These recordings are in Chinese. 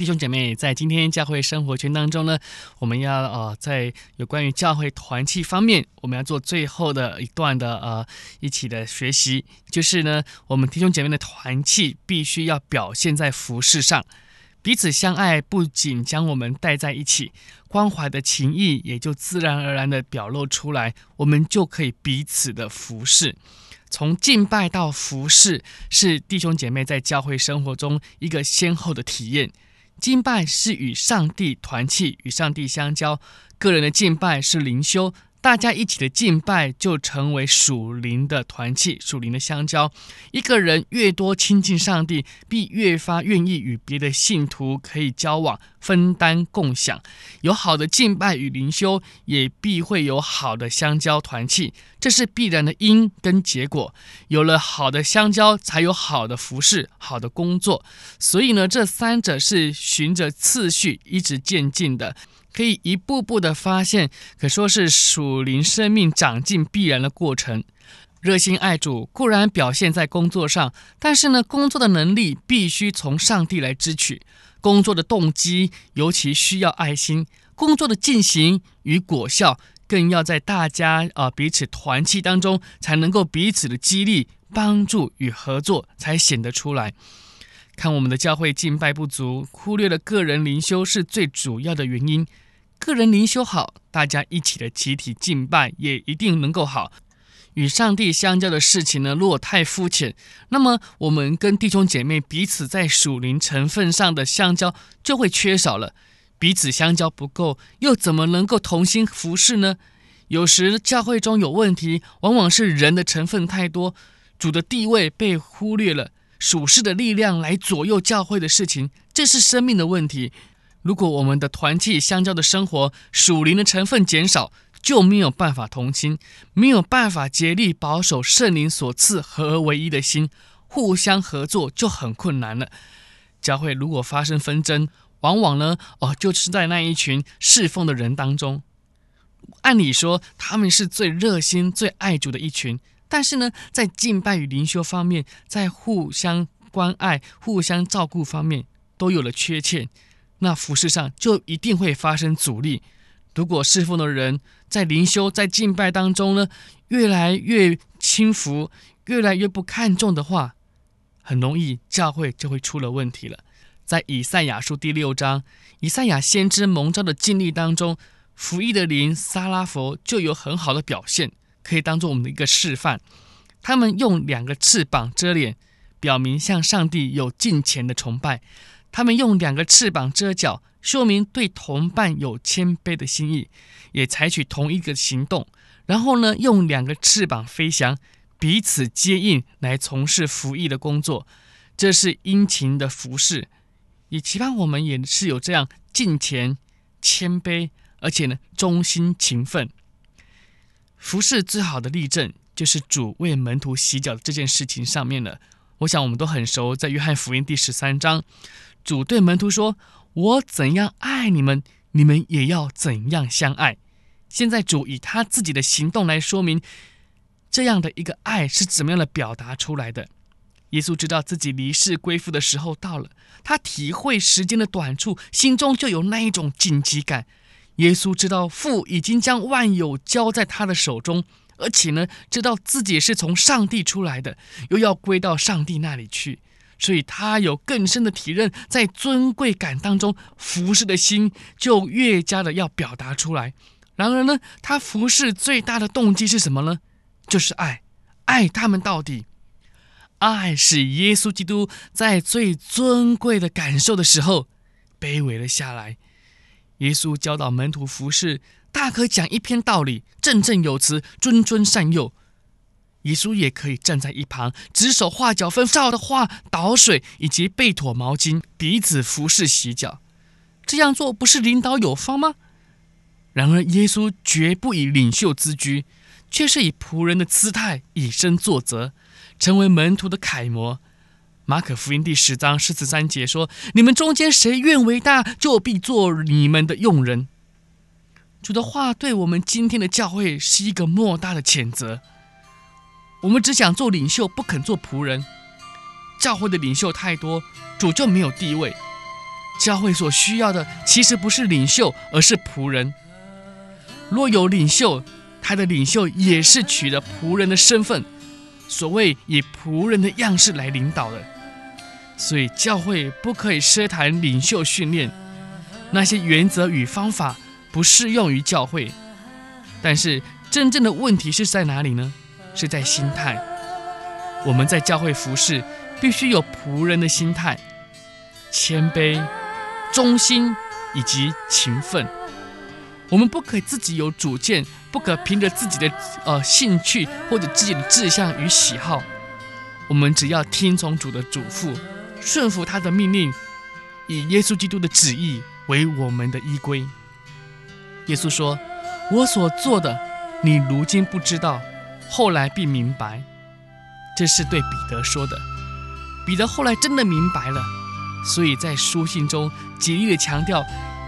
弟兄姐妹，在今天教会生活圈当中呢，我们要呃，在有关于教会团契方面，我们要做最后的一段的呃一起的学习，就是呢，我们弟兄姐妹的团契必须要表现在服饰上，彼此相爱，不仅将我们带在一起，关怀的情谊也就自然而然的表露出来，我们就可以彼此的服事。从敬拜到服事，是弟兄姐妹在教会生活中一个先后的体验。敬拜是与上帝团契，与上帝相交；个人的敬拜是灵修。大家一起的敬拜就成为属灵的团契，属灵的相交。一个人越多亲近上帝，必越发愿意与别的信徒可以交往、分担、共享。有好的敬拜与灵修，也必会有好的相交团契，这是必然的因跟结果。有了好的相交，才有好的服饰、好的工作。所以呢，这三者是循着次序一直渐进的。可以一步步的发现，可说是属灵生命长进必然的过程。热心爱主固然表现在工作上，但是呢，工作的能力必须从上帝来支取。工作的动机尤其需要爱心，工作的进行与果效更要在大家啊、彼此团契当中，才能够彼此的激励、帮助与合作，才显得出来。看我们的教会敬拜不足，忽略了个人灵修是最主要的原因。个人灵修好，大家一起的集体敬拜也一定能够好。与上帝相交的事情呢，如果太肤浅，那么我们跟弟兄姐妹彼此在属灵成分上的相交就会缺少了。彼此相交不够，又怎么能够同心服事呢？有时教会中有问题，往往是人的成分太多，主的地位被忽略了。属世的力量来左右教会的事情，这是生命的问题。如果我们的团契相交的生活属灵的成分减少，就没有办法同心，没有办法竭力保守圣灵所赐合而为一的心，互相合作就很困难了。教会如果发生纷争，往往呢，哦，就是在那一群侍奉的人当中。按理说，他们是最热心、最爱主的一群。但是呢，在敬拜与灵修方面，在互相关爱、互相照顾方面都有了缺欠，那服饰上就一定会发生阻力。如果侍奉的人在灵修、在敬拜当中呢，越来越轻浮，越来越不看重的话，很容易教会就会出了问题了。在以赛亚书第六章，以赛亚先知蒙召的经历当中，服役的灵撒拉弗就有很好的表现。可以当做我们的一个示范。他们用两个翅膀遮脸，表明向上帝有敬虔的崇拜；他们用两个翅膀遮脚，说明对同伴有谦卑的心意，也采取同一个行动。然后呢，用两个翅膀飞翔，彼此接应来从事服役的工作。这是殷勤的服事，也期盼我们也是有这样敬虔、谦卑，而且呢忠心勤奋。服侍最好的例证，就是主为门徒洗脚这件事情上面了。我想我们都很熟，在约翰福音第十三章，主对门徒说：“我怎样爱你们，你们也要怎样相爱。”现在主以他自己的行动来说明，这样的一个爱是怎么样的表达出来的。耶稣知道自己离世归父的时候到了，他体会时间的短促，心中就有那一种紧急感。耶稣知道父已经将万有交在他的手中，而且呢，知道自己是从上帝出来的，又要归到上帝那里去，所以他有更深的体认，在尊贵感当中服侍的心就越加的要表达出来。然而呢，他服侍最大的动机是什么呢？就是爱，爱他们到底。爱使耶稣基督在最尊贵的感受的时候卑微了下来。耶稣教导门徒服侍，大可讲一篇道理，振振有词，谆谆善诱。耶稣也可以站在一旁，指手画脚，分照的话倒水，以及备妥毛巾，彼此服侍洗脚。这样做不是领导有方吗？然而，耶稣绝不以领袖自居，却是以仆人的姿态以身作则，成为门徒的楷模。马可福音第十章十三节说：“你们中间谁愿为大，就必做你们的用人。”主的话对我们今天的教会是一个莫大的谴责。我们只想做领袖，不肯做仆人。教会的领袖太多，主就没有地位。教会所需要的其实不是领袖，而是仆人。若有领袖，他的领袖也是取了仆人的身份，所谓以仆人的样式来领导的。所以教会不可以奢谈领袖训练，那些原则与方法不适用于教会。但是真正的问题是在哪里呢？是在心态。我们在教会服侍，必须有仆人的心态，谦卑。忠心以及勤奋，我们不可以自己有主见，不可凭着自己的呃兴趣或者自己的志向与喜好，我们只要听从主的嘱咐，顺服他的命令，以耶稣基督的旨意为我们的依归。耶稣说：“我所做的，你如今不知道，后来必明白。”这是对彼得说的。彼得后来真的明白了。所以在书信中极力的强调，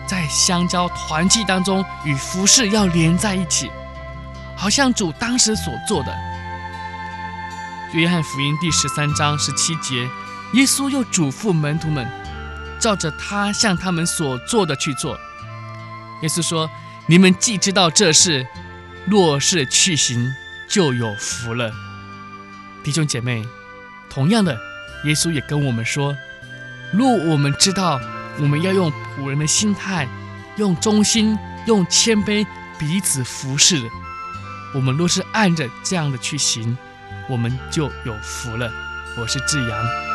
在相交团契当中与服饰要连在一起，好像主当时所做的。约翰福音第十三章十七节，耶稣又嘱咐门徒们，照着他向他们所做的去做。耶稣说：“你们既知道这事，若是去行，就有福了。”弟兄姐妹，同样的，耶稣也跟我们说。若我们知道我们要用仆人的心态，用忠心、用谦卑彼此服侍，我们若是按着这样的去行，我们就有福了。我是志阳。